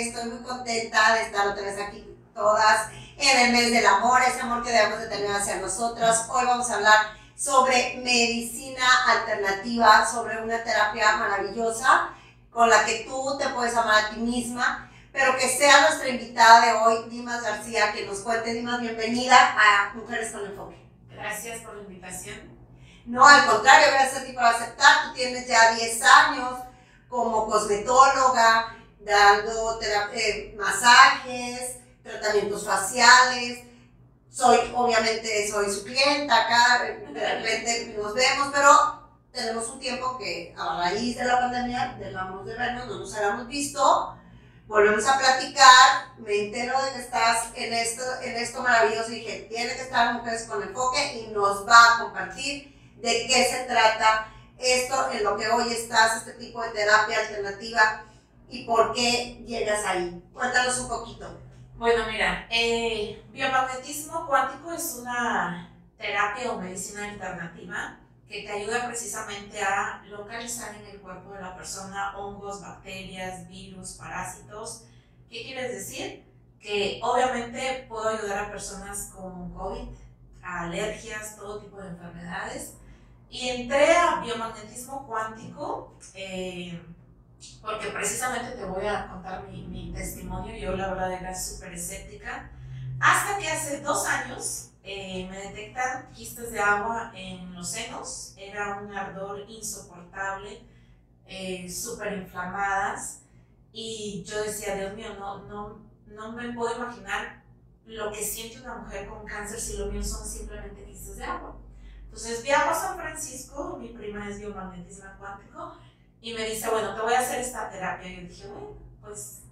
Estoy muy contenta de estar otra vez aquí todas en el mes del amor, ese amor que debemos de tener hacia nosotras. Hoy vamos a hablar sobre medicina alternativa, sobre una terapia maravillosa con la que tú te puedes amar a ti misma, pero que sea nuestra invitada de hoy, Dimas García, que nos cuente. Dimas, bienvenida a Mujeres con Enfoque. Gracias por la invitación. No, al contrario, gracias a ti por aceptar. Tú tienes ya 10 años como cosmetóloga, dando eh, masajes, tratamientos faciales. Soy, obviamente, soy su clienta acá, de repente nos vemos, pero tenemos un tiempo que a raíz de la pandemia dejamos de vernos, no nos habíamos visto, volvemos a platicar, me entero de que estás en esto, en esto maravilloso y dije, tiene que estar Mujeres con Enfoque y nos va a compartir de qué se trata esto en lo que hoy estás, este tipo de terapia alternativa y por qué llegas ahí. Cuéntanos un poquito. Bueno, mira, eh, biomagnetismo cuántico es una terapia o medicina alternativa que te ayuda precisamente a localizar en el cuerpo de la persona hongos, bacterias, virus, parásitos. ¿Qué quieres decir? Que obviamente puedo ayudar a personas con COVID, a alergias, todo tipo de enfermedades y entré a biomagnetismo cuántico eh, porque precisamente te voy a contar mi, mi, testimonio. Yo la verdad era súper escéptica. Hasta que hace dos años eh, me detectan quistes de agua en los senos. Era un ardor insoportable, eh, súper inflamadas. Y yo decía, Dios mío, no, no, no me puedo imaginar lo que siente una mujer con cáncer si lo mío son simplemente quistes de agua. Entonces viajo a San Francisco, mi prima es biomagnetismo cuántico, y me dice, bueno, te voy a hacer esta terapia. Y yo dije, bueno, pues,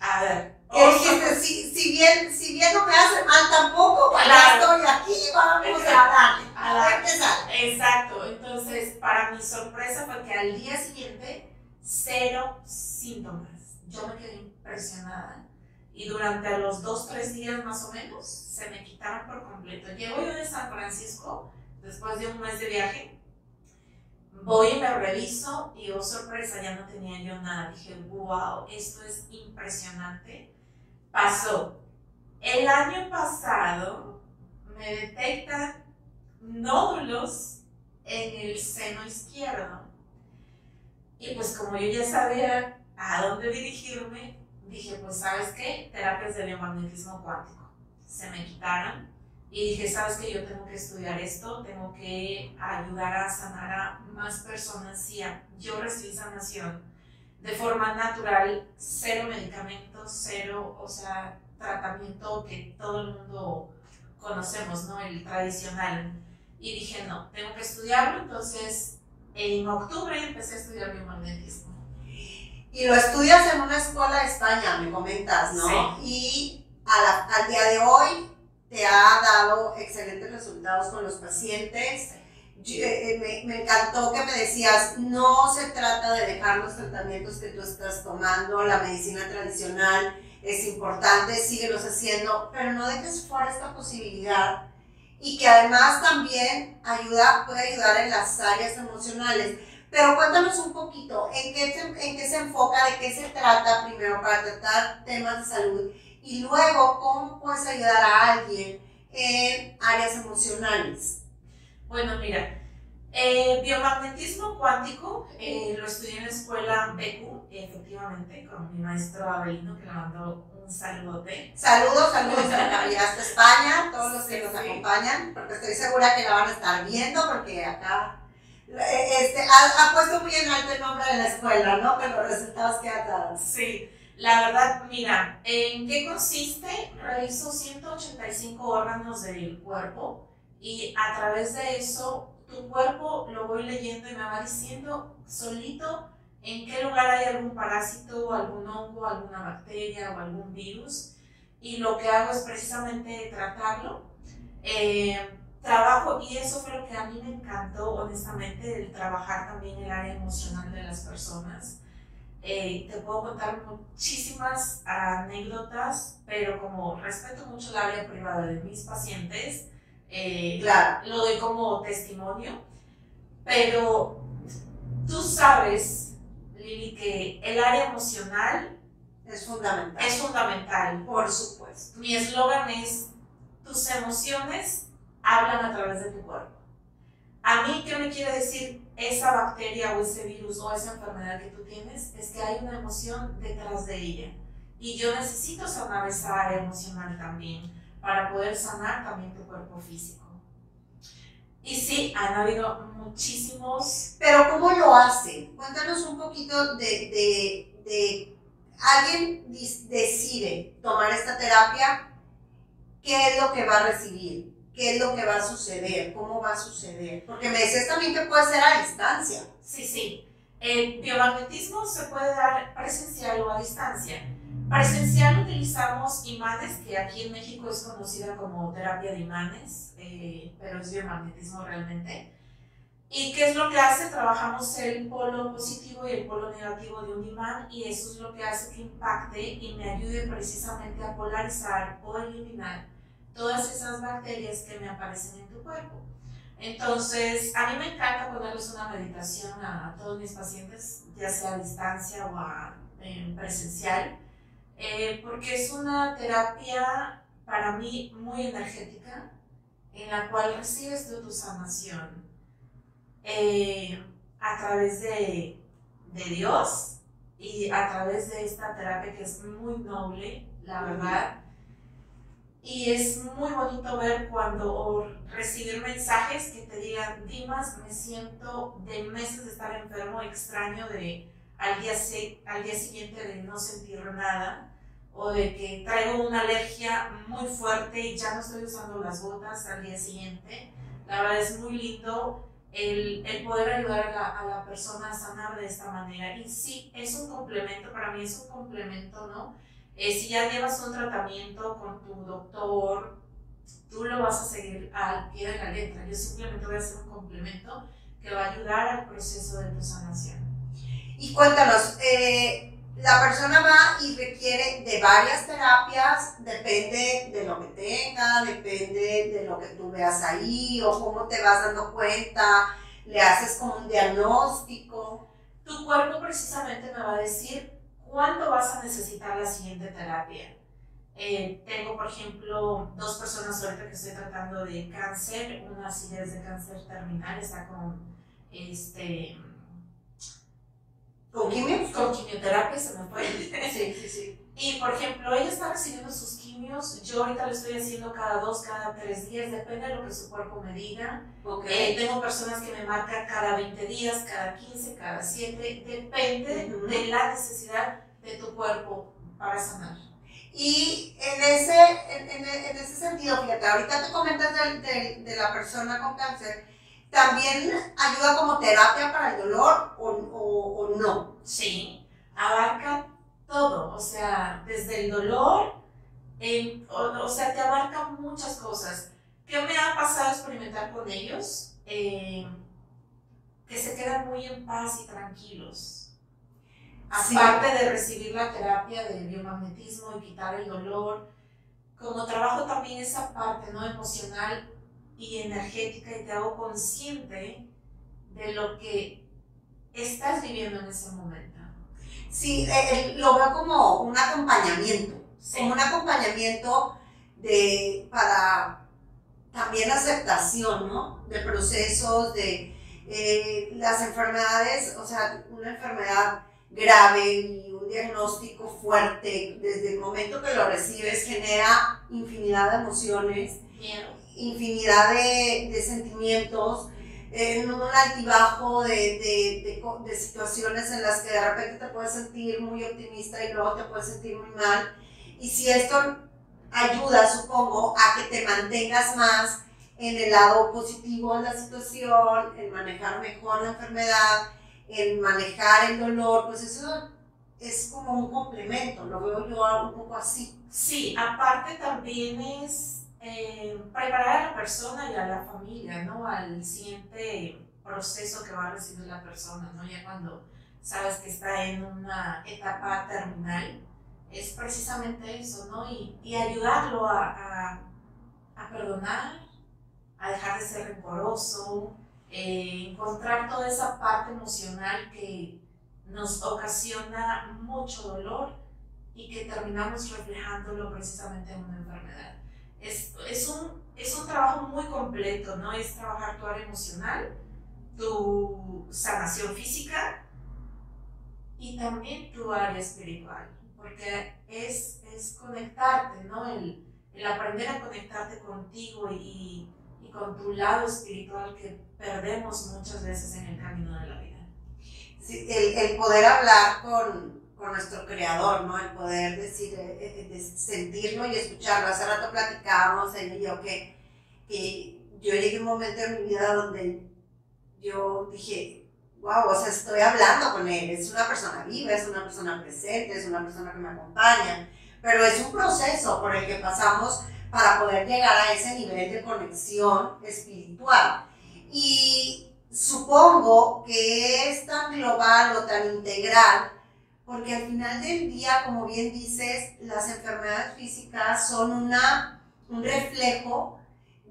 a ver. ¿Qué dijiste? Si, si, bien, si bien no me hace mal tampoco, pues ya estoy aquí, vamos a darle. A, ver qué sale. Exacto. Entonces, para mi sorpresa fue que al día siguiente, cero síntomas. Yo me quedé impresionada. Y durante los dos, tres días más o menos, se me quitaron por completo. Llego yo de San Francisco después de un mes de viaje, voy y me reviso y oh sorpresa, ya no tenía yo nada. Dije, wow, esto es impresionante. Pasó. El año pasado me detectan nódulos en el seno izquierdo. Y pues como yo ya sabía a dónde dirigirme, dije, pues sabes qué, terapias de biomagnetismo cuántico. Se me quitaron y dije, sabes que yo tengo que estudiar esto, tengo que ayudar a sanar a más personas. Si yo recibí sanación de forma natural, cero medicamentos, cero, o sea, tratamiento que todo el mundo conocemos, ¿no? El tradicional. Y dije, no, tengo que estudiarlo. Entonces, en octubre empecé a estudiar biomagnetismo. Y lo estudias en una escuela de España, me comentas, ¿no? Sí. Y al día de hoy te ha dado excelentes resultados con los pacientes. Eh, eh, me, me, encantó que me decías, no se trata de dejar los tratamientos que tú estás tomando, la medicina tradicional es importante, síguelos haciendo, pero no dejes fuera esta posibilidad y que además también ayuda, puede ayudar en las áreas emocionales. Pero cuéntanos un poquito, ¿en qué, en qué se enfoca, de qué se trata primero para tratar temas de salud y luego cómo puedes ayudar a alguien en áreas emocionales. Bueno, mira, eh, biomagnetismo cuántico eh, lo estudié en la escuela BQ, efectivamente, con mi maestro Abelino, que le mando un saludote. Saludos, saludos hasta España, todos los que nos acompañan, porque estoy segura que la van a estar viendo, porque acá eh, este, ha, ha, puesto muy en alto el nombre de la escuela, ¿no? Con los resultados que ha dado. Sí. La verdad, mira, ¿en qué consiste? Reviso 185 órganos del cuerpo y a través de eso tu cuerpo lo voy leyendo y me va diciendo solito en qué lugar hay algún parásito, algún hongo, alguna bacteria o algún virus. Y lo que hago es precisamente tratarlo. Eh, trabajo, y eso fue lo que a mí me encantó, honestamente, el trabajar también el área emocional de las personas. Eh, te puedo contar muchísimas anécdotas, pero como respeto mucho el área privada de mis pacientes, eh, lo doy como testimonio. Pero tú sabes Lili, que el área emocional es fundamental. Es fundamental. Por supuesto. Mi eslogan es, tus emociones hablan a través de tu cuerpo. A mí, ¿qué me quiere decir esa bacteria o ese virus o esa enfermedad que tú tienes? Es que hay una emoción detrás de ella. Y yo necesito sanar esa área emocional también para poder sanar también tu cuerpo físico. Y sí, han habido muchísimos... Pero ¿cómo lo hacen? Cuéntanos un poquito de, de, de alguien decide tomar esta terapia, ¿qué es lo que va a recibir? ¿Qué es lo que va a suceder? ¿Cómo va a suceder? Porque me decías también que puede ser a distancia. Sí, sí. El biomagnetismo se puede dar presencial o a distancia. Presencial utilizamos imanes, que aquí en México es conocida como terapia de imanes, eh, pero es biomagnetismo realmente. ¿Y qué es lo que hace? Trabajamos el polo positivo y el polo negativo de un imán y eso es lo que hace que impacte y me ayude precisamente a polarizar o eliminar todas esas bacterias que me aparecen en tu cuerpo. Entonces, a mí me encanta ponerles una meditación a, todos mis pacientes, ya sea a distancia o a, en presencial eh, porque es una terapia para mí muy energética, en la cual recibes tu sanación eh, a través de, de, Dios y a través de esta terapia que es muy noble, la verdad. Y es muy bonito ver cuando o recibir mensajes que te digan, Dimas, me siento de meses de estar enfermo, extraño de al día, al día siguiente de no sentir nada o de que traigo una alergia muy fuerte y ya no estoy usando las botas al día siguiente. La verdad es muy lindo el, el poder ayudar a la, a la, persona a sanar de esta manera. Y sí, es un complemento, para mí es un complemento, ¿no? Eh, si ya llevas un tratamiento con tu doctor, tú lo vas a seguir al pie de la letra. Yo simplemente voy a hacer un complemento que va a ayudar al proceso de tu sanación. Y cuéntanos, eh, la persona va y requiere de varias terapias, depende de lo que tenga, depende de lo que tú veas ahí o cómo te vas dando cuenta, le haces como un diagnóstico. Tu cuerpo precisamente me va a decir cuándo vas a necesitar la siguiente terapia. Eh, tengo, por ejemplo, dos personas ahorita que estoy tratando de cáncer, una sí es de cáncer terminal, está con este ¿Con quimios? Con quimioterapia se me fue. Sí, sí, sí. Y por ejemplo, ella está recibiendo sus quimios, yo ahorita lo estoy haciendo cada dos, cada tres días, depende de lo que su cuerpo me diga. Okay. Eh, tengo personas que me marcan cada 20 días, cada 15, cada 7, depende de la necesidad de tu cuerpo para sanar. Y en ese, en, en, ese sentido, fíjate, ahorita te comentas de, de, de la persona con cáncer, ¿También ayuda como terapia para el dolor o, o, no? Sí, abarca todo, o sea, desde el dolor, o, sea, te abarca muchas cosas. ¿Qué me ha pasado experimentar con ellos? Eh, que se quedan muy en paz y tranquilos. Aparte de recibir la terapia de biomagnetismo y quitar el dolor, como trabajo también esa parte no emocional, y energética y te hago consciente de lo que estás viviendo en ese momento. Sí, eh, eh, lo veo como un acompañamiento, como un acompañamiento de, para también aceptación, ¿no? De procesos, de eh, las enfermedades, o sea, una enfermedad grave y un diagnóstico fuerte, desde el momento que lo recibes, genera infinidad de emociones. Miedo infinidad de, de sentimientos, en un altibajo de, de, de, situaciones en las que de repente te puedes sentir muy optimista y luego te puedes sentir muy mal. Y si esto ayuda, supongo, a que te mantengas más en el lado positivo de la situación, en manejar mejor la enfermedad, en manejar el dolor, pues eso es como un complemento, lo veo yo un poco así. Sí, aparte también es eh, preparar a la persona y a la familia, ¿no? Al siguiente proceso que va a recibir la persona, ¿no? Ya cuando sabes que está en una etapa terminal, es precisamente eso, ¿no? Y, y ayudarlo a, a, a, perdonar, a dejar de ser rencoroso, eh, encontrar toda esa parte emocional que, nos ocasiona mucho dolor y que terminamos reflejándolo precisamente en una enfermedad. Es, es, un, es un trabajo muy completo, ¿no? Es trabajar tu área emocional, tu sanación física y también tu área espiritual, porque es, es conectarte, ¿no? El, el aprender a conectarte contigo y, y con tu lado espiritual que perdemos muchas veces en el camino de la vida. Sí, el, el poder hablar con, con, nuestro creador, ¿no? El poder decir, eh, eh, de sentirlo y escucharlo. Hace rato platicábamos él y yo que, que yo llegué a un momento en mi vida donde yo dije, wow, o sea, estoy hablando con él, es una persona viva, es una persona presente, es una persona que me acompaña, pero es un proceso por el que pasamos para poder llegar a ese nivel de conexión espiritual. Y supongo que es tan global o tan integral, porque al final del día, como bien dices, las enfermedades físicas son una, un reflejo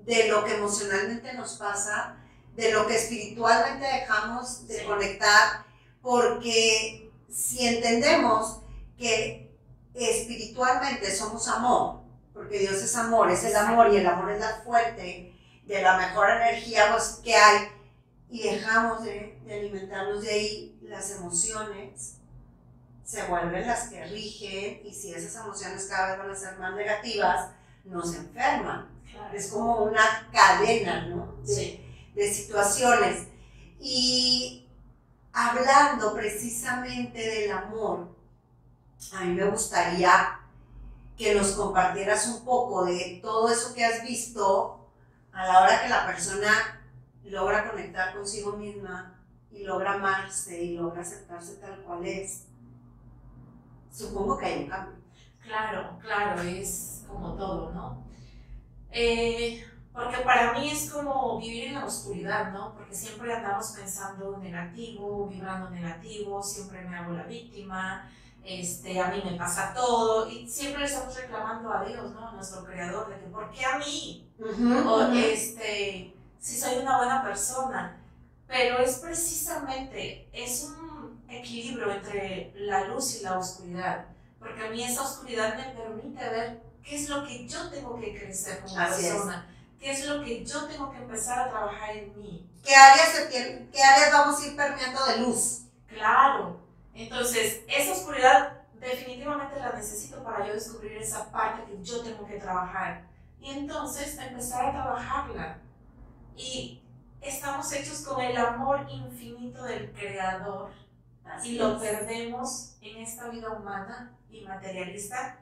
de lo que emocionalmente nos pasa, de lo que espiritualmente dejamos de conectar, porque si entendemos que espiritualmente somos amor, porque Dios es amor, es el amor y el amor es la fuente de la mejor energía pues, que hay, y dejamos de, de alimentarnos de ahí, las emociones se vuelven las que rigen y si esas emociones cada vez van a ser más negativas, nos enferman. Es como una cadena, ¿no? Sí de situaciones. Y hablando precisamente del amor, a mí me gustaría que nos compartieras un poco de todo eso que has visto a la hora que la persona logra conectar consigo misma y logra amarse y logra aceptarse tal cual es. Supongo que hay un cambio. Claro, claro, es como todo, ¿no? Eh, porque para mí es como vivir en la oscuridad, ¿no? Porque siempre andamos pensando negativo, vibrando negativo, siempre me hago la víctima, este, a mí me pasa todo, y siempre le estamos reclamando a Dios, ¿no? A nuestro creador, de que ¿por qué a mí? o este, si soy una buena persona. Pero es precisamente, es un equilibrio entre la luz y la oscuridad, porque a mí esa oscuridad me permite ver qué es lo que yo tengo que crecer como persona qué es lo que yo tengo que empezar a trabajar en mí. ¿Qué áreas, qué áreas vamos a ir permeando de luz? Claro. Entonces, esa oscuridad definitivamente la necesito para yo descubrir esa parte que yo tengo que trabajar. Y entonces empezar a trabajarla. Y estamos hechos con el amor infinito del Creador. Y lo perdemos en esta vida humana y materialista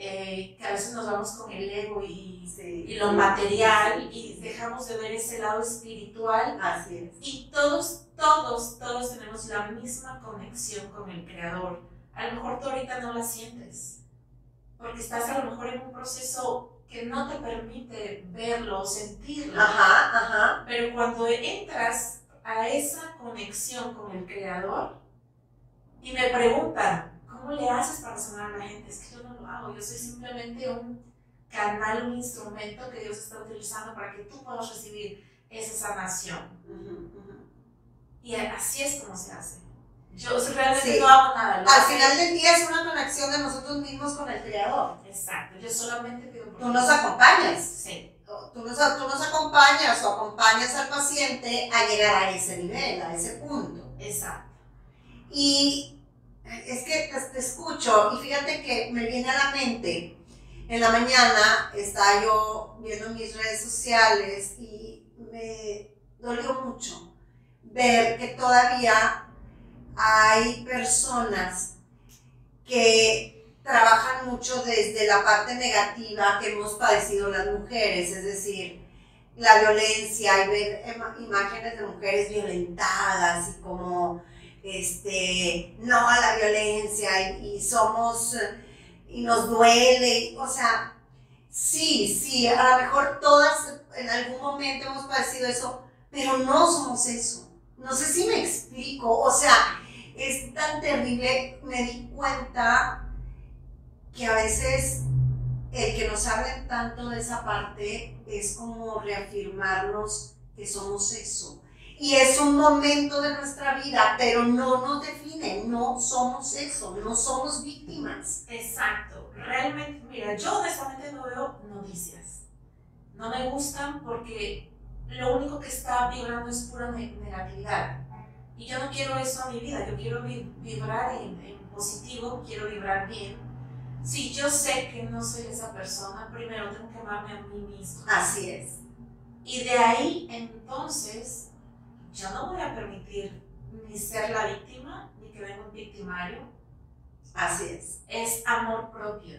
eh, que a veces nos vamos con el ego y, y, lo material y dejamos de ver ese lado espiritual. Así es. Y todos, todos, todos tenemos la misma conexión con el Creador. A lo mejor tú ahorita no la sientes, porque estás a lo mejor en un proceso que no te permite verlo, sentirlo. Ajá, ajá. Pero cuando entras a esa conexión con el Creador y me preguntan, ¿cómo le haces para sanar a la gente? Es que yo no lo hago, yo soy simplemente un canal, un instrumento que Dios está utilizando para que tú puedas recibir esa sanación. Y así es como se hace. Yo realmente no hago nada. Al final del día es una conexión de nosotros mismos con el Creador. Exacto, yo solamente pido por Tú nos acompañas. Sí. Tú nos, tú nos acompañas o acompañas al paciente a llegar a ese nivel, a ese punto. Exacto. Y es que te, escucho y fíjate que me viene a la mente, en la mañana estaba yo viendo mis redes sociales y me dolió mucho ver que todavía hay personas que trabajan mucho desde la parte negativa que hemos padecido las mujeres, es decir, la violencia y ver imágenes de mujeres violentadas y como este, no a la violencia y, somos, y nos duele, o sea, sí, sí, a lo mejor todas en algún momento hemos padecido eso, pero no somos eso. No sé si me explico, o sea, es tan terrible, me di cuenta que a veces el que nos hablen tanto de esa parte es como reafirmarnos que somos eso y es un momento de nuestra vida, pero no nos define, no somos eso, no somos víctimas. Exacto, realmente, mira, yo honestamente no veo noticias, no me gustan porque lo único que está vibrando es pura negatividad. Y yo no quiero eso a mi vida, yo quiero vibrar en, en positivo, quiero vibrar bien. Si yo sé que no soy esa persona, primero tengo que amarme a mí mismo. Así es. Y de ahí entonces yo no voy a permitir ni ser la víctima, ni que venga un victimario. Así es. Es amor propio.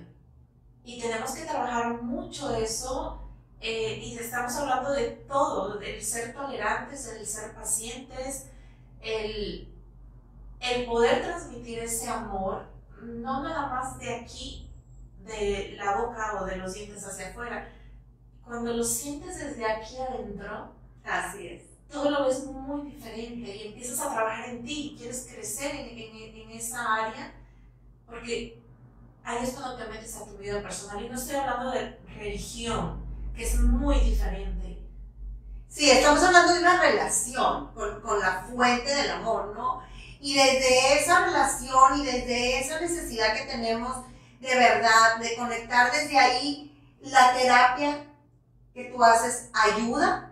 Y tenemos que trabajar mucho eso. Eh, y estamos hablando de todo, del ser tolerantes, el ser pacientes, el, el poder transmitir ese amor, no nada más de aquí, de la boca o de los dientes hacia afuera. Cuando lo sientes desde aquí adentro, así es todo lo ves muy diferente y empiezas a trabajar en ti, quieres crecer en, en, en, esa área, porque ahí es cuando te metes a tu vida personal. Y no estoy hablando de religión, que es muy diferente. Sí, estamos hablando de una relación con, con la fuente del amor, ¿no? Y desde esa relación y desde esa necesidad que tenemos de verdad, de conectar desde ahí, la terapia que tú haces ayuda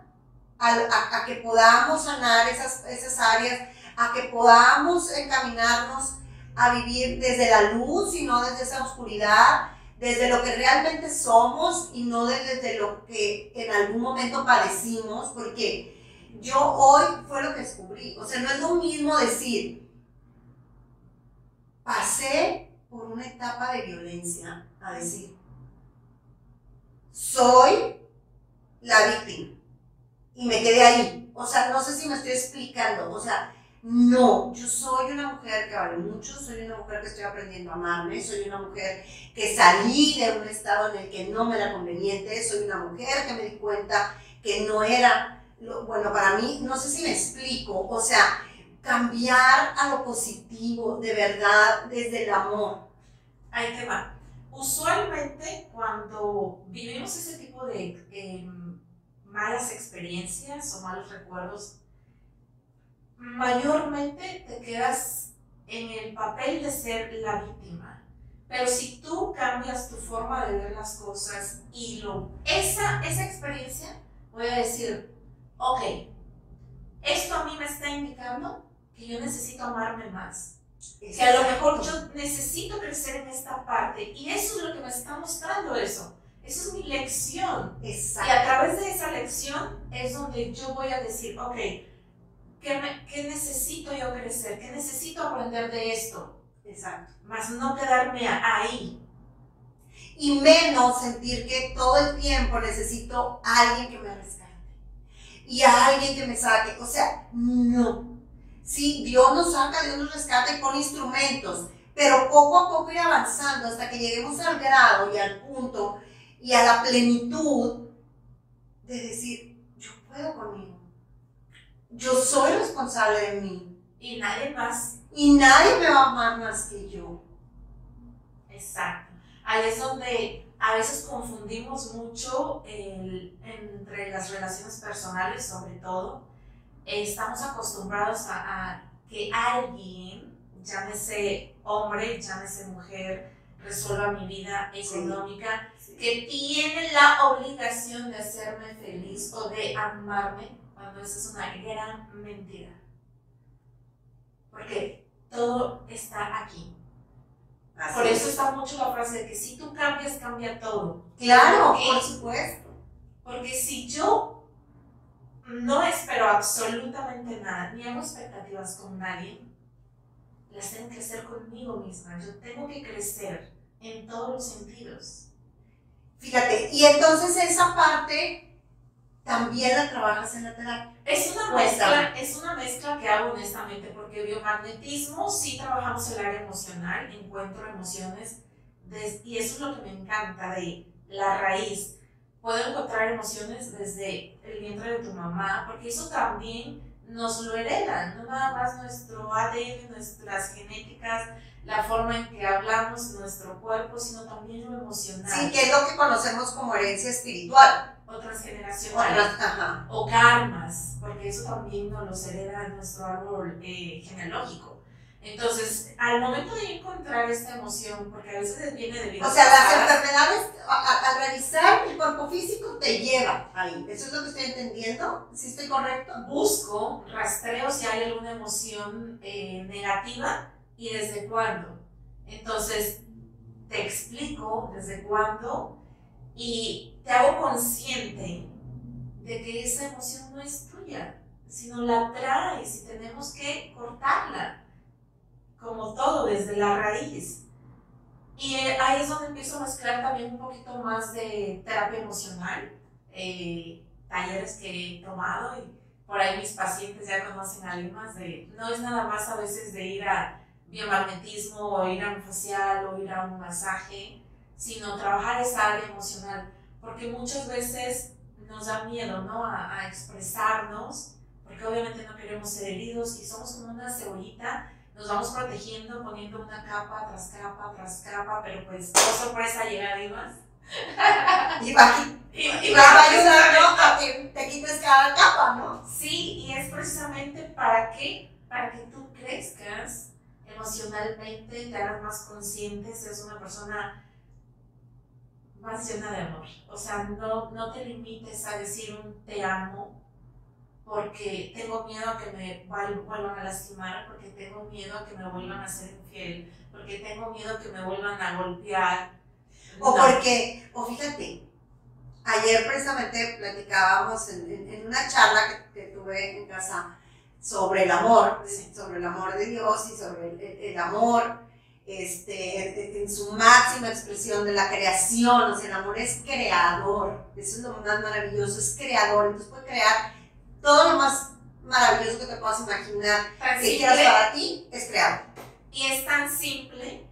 a, que podamos sanar esas, esas áreas, a que podamos encaminarnos a vivir desde la luz y no desde esa oscuridad, desde lo que realmente somos y no desde lo que en algún momento padecimos, porque yo hoy fue lo que descubrí, o sea, no es lo mismo decir, pasé por una etapa de violencia, a decir, soy la víctima y me quedé ahí. O sea, no sé si me estoy explicando. O sea, no, yo soy una mujer que vale mucho, soy una mujer que estoy aprendiendo a amarme, soy una mujer que salí de un estado en el que no me era conveniente, soy una mujer que me di cuenta que no era, bueno, para mí, no sé si me explico, o sea, cambiar a lo positivo, de verdad, desde el amor. Ahí te va. Usualmente cuando vivimos ese tipo de... Em, malas experiencias o malos recuerdos, mayormente te quedas en el papel de ser la víctima. Pero si tú cambias tu forma de ver las cosas y lo, esa, esa experiencia, voy a decir, ok, esto a mí me está indicando que yo necesito amarme más. Que a lo mejor yo necesito crecer en esta parte. Y eso es lo que me está mostrando eso. Esa es mi lección. Exacto. Y a través de esa lección es donde yo voy a decir, ok, ¿qué, ¿qué, necesito yo crecer? ¿Qué necesito aprender de esto? Exacto. Más no quedarme ahí. Y menos sentir que todo el tiempo necesito a alguien que me rescate. Y a alguien que me saque. O sea, no. Sí, Dios nos saca, Dios nos rescata con instrumentos. Pero poco a poco ir avanzando hasta que lleguemos al grado y al punto y a la plenitud de decir, yo puedo conmigo. Yo soy responsable de mí. Y nadie más. Y nadie me va a amar más que yo. Exacto. Ahí es donde a veces confundimos mucho entre las relaciones personales, sobre todo. Estamos acostumbrados a, a que alguien, llámese hombre, llámese mujer, resuelva mi vida económica, que tiene la obligación de hacerme feliz o de amarme, cuando eso es una gran mentira. Porque todo está aquí. por eso está mucho la frase de que si tú cambias, cambia todo. Claro, por supuesto. Porque si yo no espero absolutamente nada, ni hago expectativas con nadie, las tengo que hacer conmigo misma. Yo tengo que crecer en todos los sentidos. Fíjate, y entonces esa parte también la trabajas en la terapia. Es una mezcla, es una mezcla que hago honestamente, porque biomagnetismo sí trabajamos el área emocional, encuentro emociones, y eso es lo que me encanta de la raíz. Puedo encontrar emociones desde el vientre de tu mamá, porque eso también nos lo heredan, no nada más nuestro ADN, nuestras genéticas, la forma en que hablamos nuestro cuerpo, sino también lo emocional. Sí, que es lo que conocemos como herencia espiritual. Otras generaciones. o karmas, porque eso también nos lo hereda nuestro árbol eh, genealógico. Entonces, al momento de encontrar esta emoción, porque a veces viene de O sea, las enfermedades, al revisar el cuerpo físico, te lleva ahí. ¿Eso es lo que estoy entendiendo? ¿Sí estoy correcto? Busco, rastreo si hay alguna emoción eh, negativa y desde cuándo. Entonces, te explico desde cuándo y te hago consciente de que esa emoción no es tuya, sino la traes y tenemos que cortarla como todo, desde la raíz. Y eh, ahí es donde empiezo a mezclar también un poquito más de terapia emocional, eh, talleres que he tomado y por ahí mis pacientes ya conocen a más de, no es nada más a veces de ir a biomagnetismo o ir a un facial o ir a un masaje, sino trabajar esa área emocional, porque muchas veces nos da miedo, ¿no? A, a expresarnos, porque obviamente no queremos ser heridos y somos como una cebollita nos vamos protegiendo, poniendo una capa tras capa tras capa, pero pues, oh sorpresa, llega Dimas. y va, y, y va ayudando a que te quites cada capa, ¿no? Sí, y es precisamente para qué, para que tú crezcas emocionalmente, te hagas más consciente, seas una persona más llena de amor. O sea, no, no te limites a decir un te amo porque tengo miedo a que me vuelvan a lastimar, porque tengo miedo a que me vuelvan a ser infiel, porque tengo miedo a que me vuelvan a golpear. O porque, o fíjate, ayer precisamente platicábamos en, una charla que, tuve en casa sobre el amor, sobre el amor de Dios y sobre el, amor este, en, su máxima expresión de la creación, o sea, el amor es creador, eso es lo más maravilloso, es creador, entonces puede crear todo lo más maravilloso que te puedas imaginar que quieras para ti es creado. Y es tan simple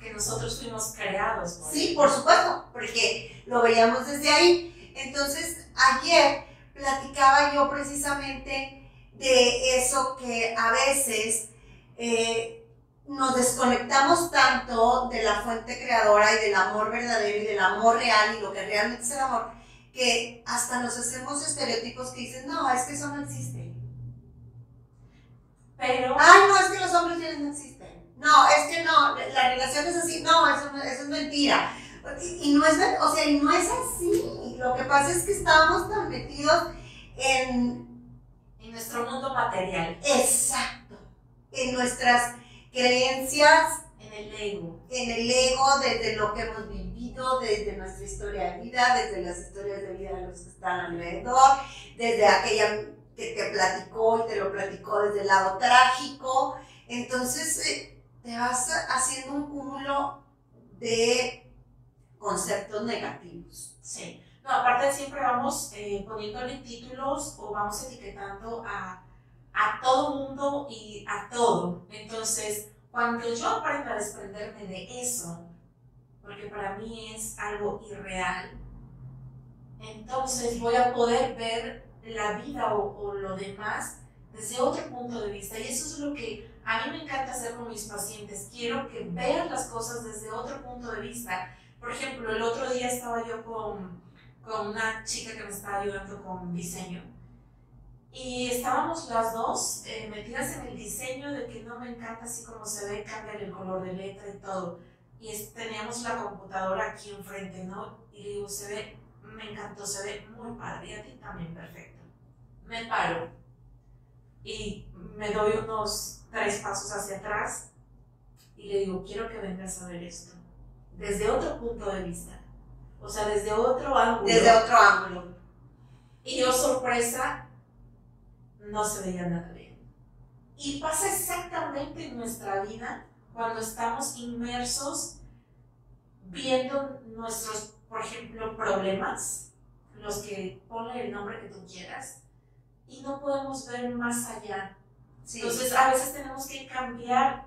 que nosotros fuimos creados. Sí, por supuesto, porque lo veíamos desde ahí. Entonces, ayer platicaba yo precisamente de eso que a veces eh, nos desconectamos tanto de la fuente creadora y del amor verdadero y del amor real y lo que realmente es el amor, que hasta nos hacemos estereotipos que dicen, no, es que eso no existe. Pero... Ay, no, es que los hombres ya no existen. No, es que no, la relación es así. No, eso, eso es mentira. Y, no es, o sea, y no es así. Lo que pasa es que estamos tan metidos en... En nuestro mundo material. Exacto. En nuestras creencias. En el ego. En el ego, desde lo que hemos vivido desde nuestra historia de vida, desde las historias de vida de los que están alrededor, desde aquella que te platicó y te lo platicó desde el lado trágico. Entonces eh, te vas haciendo un cúmulo de conceptos negativos. Sí. No, aparte siempre vamos eh, poniéndole títulos o vamos etiquetando a, a todo mundo y a todo. Entonces, cuando yo aprendo a desprenderme de eso, porque para mí es algo irreal, entonces voy a poder ver la vida o, lo demás desde otro punto de vista. Y eso es lo que a mí me encanta hacer con mis pacientes. Quiero que vean las cosas desde otro punto de vista. Por ejemplo, el otro día estaba yo con, con una chica que me estaba ayudando con diseño. Y estábamos las dos eh, metidas en el diseño de que no me encanta así como se ve, cambiar el color de letra y todo y teníamos la computadora aquí enfrente, ¿no? Y digo, se ve, me encantó, se ve muy padre y a ti también perfecto. Me paro y me doy unos tres pasos hacia atrás y le digo, quiero que vengas a ver esto desde otro punto de vista. O sea, desde otro ángulo. Desde otro ángulo. Y yo, sorpresa, no se veía nada bien. Y pasa exactamente en nuestra vida cuando estamos inmersos viendo nuestros, por ejemplo, problemas, los que ponle el nombre que tú quieras, y no podemos ver más allá. Entonces, a veces tenemos que cambiar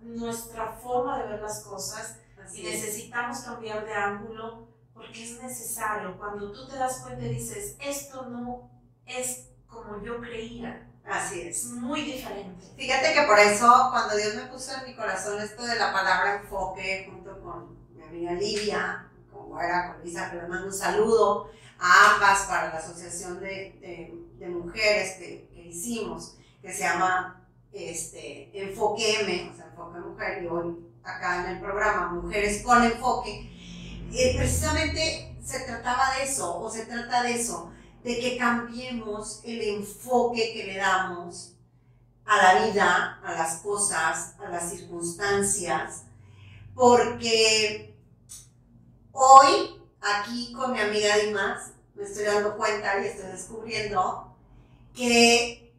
nuestra forma de ver las cosas y necesitamos cambiar de ángulo porque es necesario. Cuando tú te das cuenta y dices, esto no es como yo creía, Así es. Muy diferente. Fíjate que por eso, cuando Dios me puso en mi corazón esto de la palabra enfoque, junto con mi amiga Livia, como era con Lisa, que le mando un saludo, a ambas para la asociación de, mujeres que, hicimos, que se llama este, Enfoque M, o sea, Enfoque Mujer, y hoy acá en el programa Mujeres con Enfoque, eh, precisamente se trataba de eso, o se trata de eso, de que cambiemos el enfoque que le damos a la vida, a las cosas, a las circunstancias, porque hoy aquí con mi amiga Dimas me estoy dando cuenta y estoy descubriendo que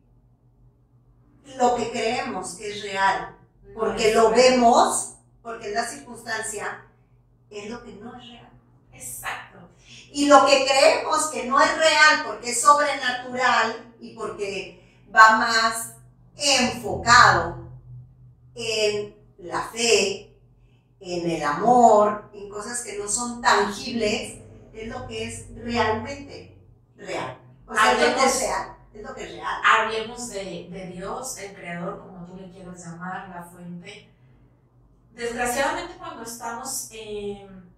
lo que creemos que es real, porque lo vemos, porque es la circunstancia, es lo que no es real. Exacto. Y lo que creemos que no es real porque es sobrenatural y porque va más enfocado en la fe, en el amor, en cosas que no son tangibles, es lo que es realmente real. O sea, es lo que es real. Es lo que es real. Hablemos de, de Dios, el creador, como tú le quieras llamar, la fuente. Desgraciadamente cuando estamos en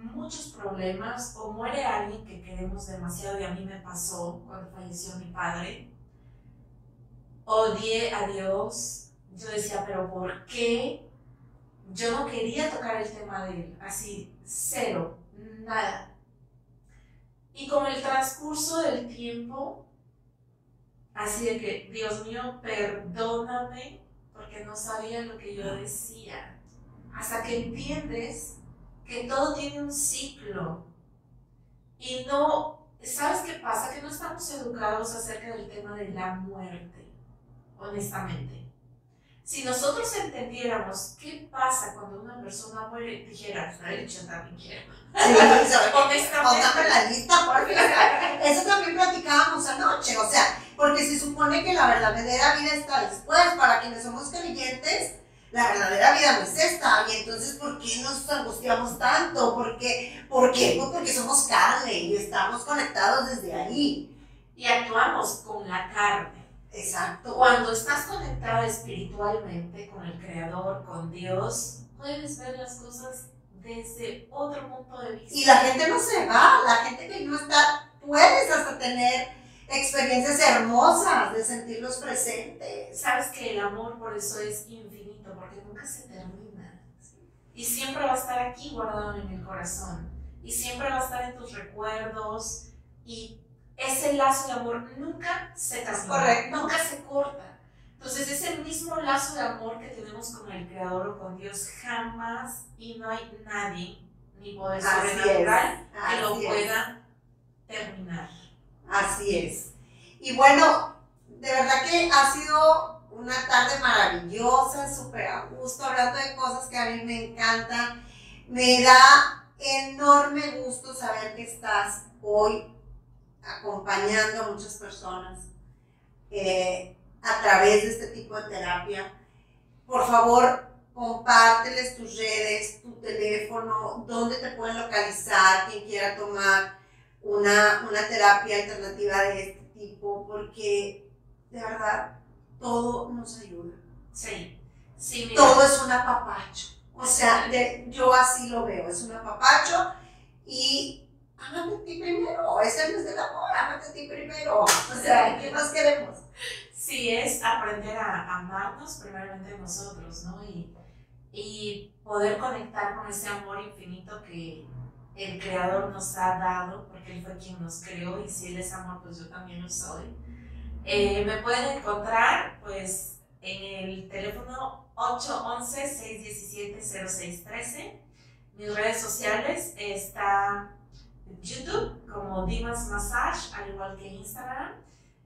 muchos problemas o muere alguien que queremos demasiado y a mí me pasó cuando falleció mi padre, odié a Dios. Yo decía, pero ¿por qué? Yo no quería tocar el tema de él, así, cero, nada. Y con el transcurso del tiempo, así de que, Dios mío, perdóname, porque no sabía lo que yo decía. Hasta que entiendes que todo tiene un ciclo. Y no, ¿sabes qué pasa? Que no estamos educados acerca del tema de la muerte honestamente. Si nosotros entendiéramos qué pasa cuando una persona muere, dijera, yo también quiero. Sí, honestamente. la lista, porque eso también platicábamos anoche, o sea, porque se supone que la verdadera vida está después, para quienes somos creyentes, la verdadera vida no es esta, y entonces, ¿por qué nos angustiamos tanto? ¿Por qué? ¿Por qué? Pues porque somos carne y estamos conectados desde ahí. Y actuamos con la carne. Exacto. Cuando estás conectada espiritualmente con el Creador, con Dios, puedes ver las cosas desde otro punto de vista. Y la gente no se va, la gente que no está, puedes hasta tener experiencias hermosas de sentirlos presentes. Sabes que el amor por eso es infinito, porque nunca se termina. Y siempre va a estar aquí guardado en el corazón. Y siempre va a estar en tus recuerdos. Y ese lazo de amor nunca se termina, nunca se corta. Entonces, ese mismo lazo de amor que tenemos con el Creador o con Dios, jamás y no hay nadie, ni poder sobrenatural, que lo pueda terminar. Así es. Y bueno, de verdad que ha sido una tarde maravillosa, súper a gusto, hablando de cosas que a mí me encantan. Me da enorme gusto saber que estás hoy acompañando a muchas personas eh, a través de este tipo de terapia. Por favor, compárteles tus redes, tu teléfono, dónde te pueden localizar, quien quiera tomar una, una terapia alternativa de este tipo, porque de verdad todo nos ayuda. Sí, sí. Todo es un apapacho. O sea, yo así lo veo, es un apapacho y ámate a ti primero, ese no es el amor, ámate a ti primero. O sea, ¿qué más queremos? Sí, es aprender a amarnos primeramente nosotros, ¿no? Y, y poder conectar con ese amor infinito que el Creador nos ha dado, porque Él fue quien nos creó y si Él es amor, pues yo también lo soy. Eh, me pueden encontrar, pues, en el teléfono 811-617-0613. Mis redes sociales está YouTube como Dimas Massage, al igual que Instagram.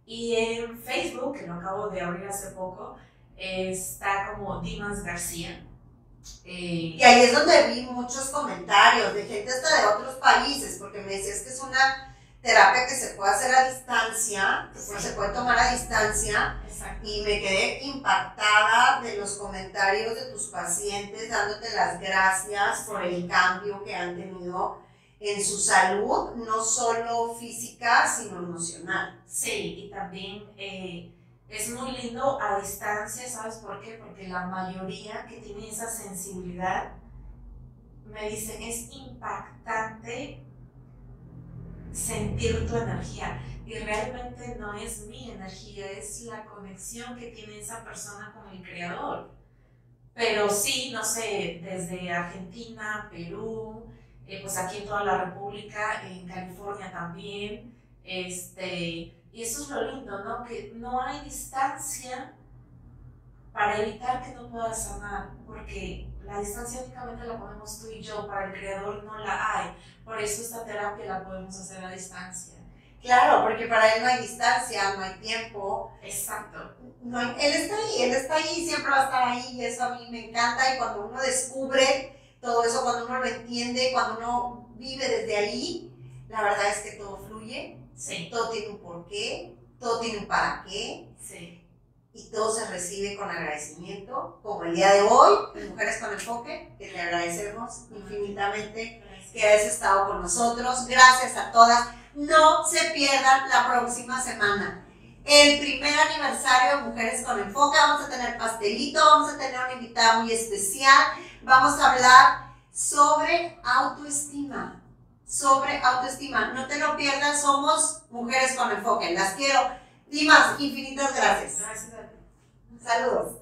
Y en Facebook, que lo acabo de abrir hace poco, está como Dimas García. Eh, y ahí es donde vi muchos comentarios de gente hasta de otros países, porque me decías que es una terapia que se puede hacer a distancia, que se puede tomar a distancia. Y me quedé impactada de los comentarios de tus pacientes dándote las gracias por el cambio que han tenido en su salud, no solo física, sino emocional. Sí, y también eh, es muy lindo a distancia, ¿sabes por qué? Porque la mayoría que tiene esa sensibilidad me dicen, es impactante sentir tu energía. Y realmente no es mi energía, es la conexión que tiene esa persona con el creador. Pero sí, no sé, desde Argentina, Perú, eh, pues aquí en toda la República, en California también, este, y eso es lo lindo, ¿no? Que no hay distancia para evitar que no puedas sanar, porque la distancia únicamente la ponemos tú y yo, para el creador no la hay. Por eso esta terapia la podemos hacer a distancia. Claro, porque para él no hay distancia, no hay tiempo. Exacto. No él está ahí, él está ahí, siempre va a estar ahí y eso a mí me encanta y cuando uno descubre todo eso, cuando uno lo entiende, cuando uno vive desde ahí, la verdad es que todo fluye Sí. todo tiene un porqué, todo tiene un para qué. Sí. Y todo se recibe con agradecimiento, como el día de hoy, Mujeres con Enfoque, que te agradecemos infinitamente que hayas estado con nosotros. Gracias a todas. No se pierdan la próxima semana. El primer aniversario de Mujeres con Enfoque. Vamos a tener pastelito, vamos a tener una invitada muy especial. Vamos a hablar sobre autoestima sobre autoestima. No te lo pierdas, somos mujeres con enfoque. Las quiero. Y más, infinitas gracias. Saludos.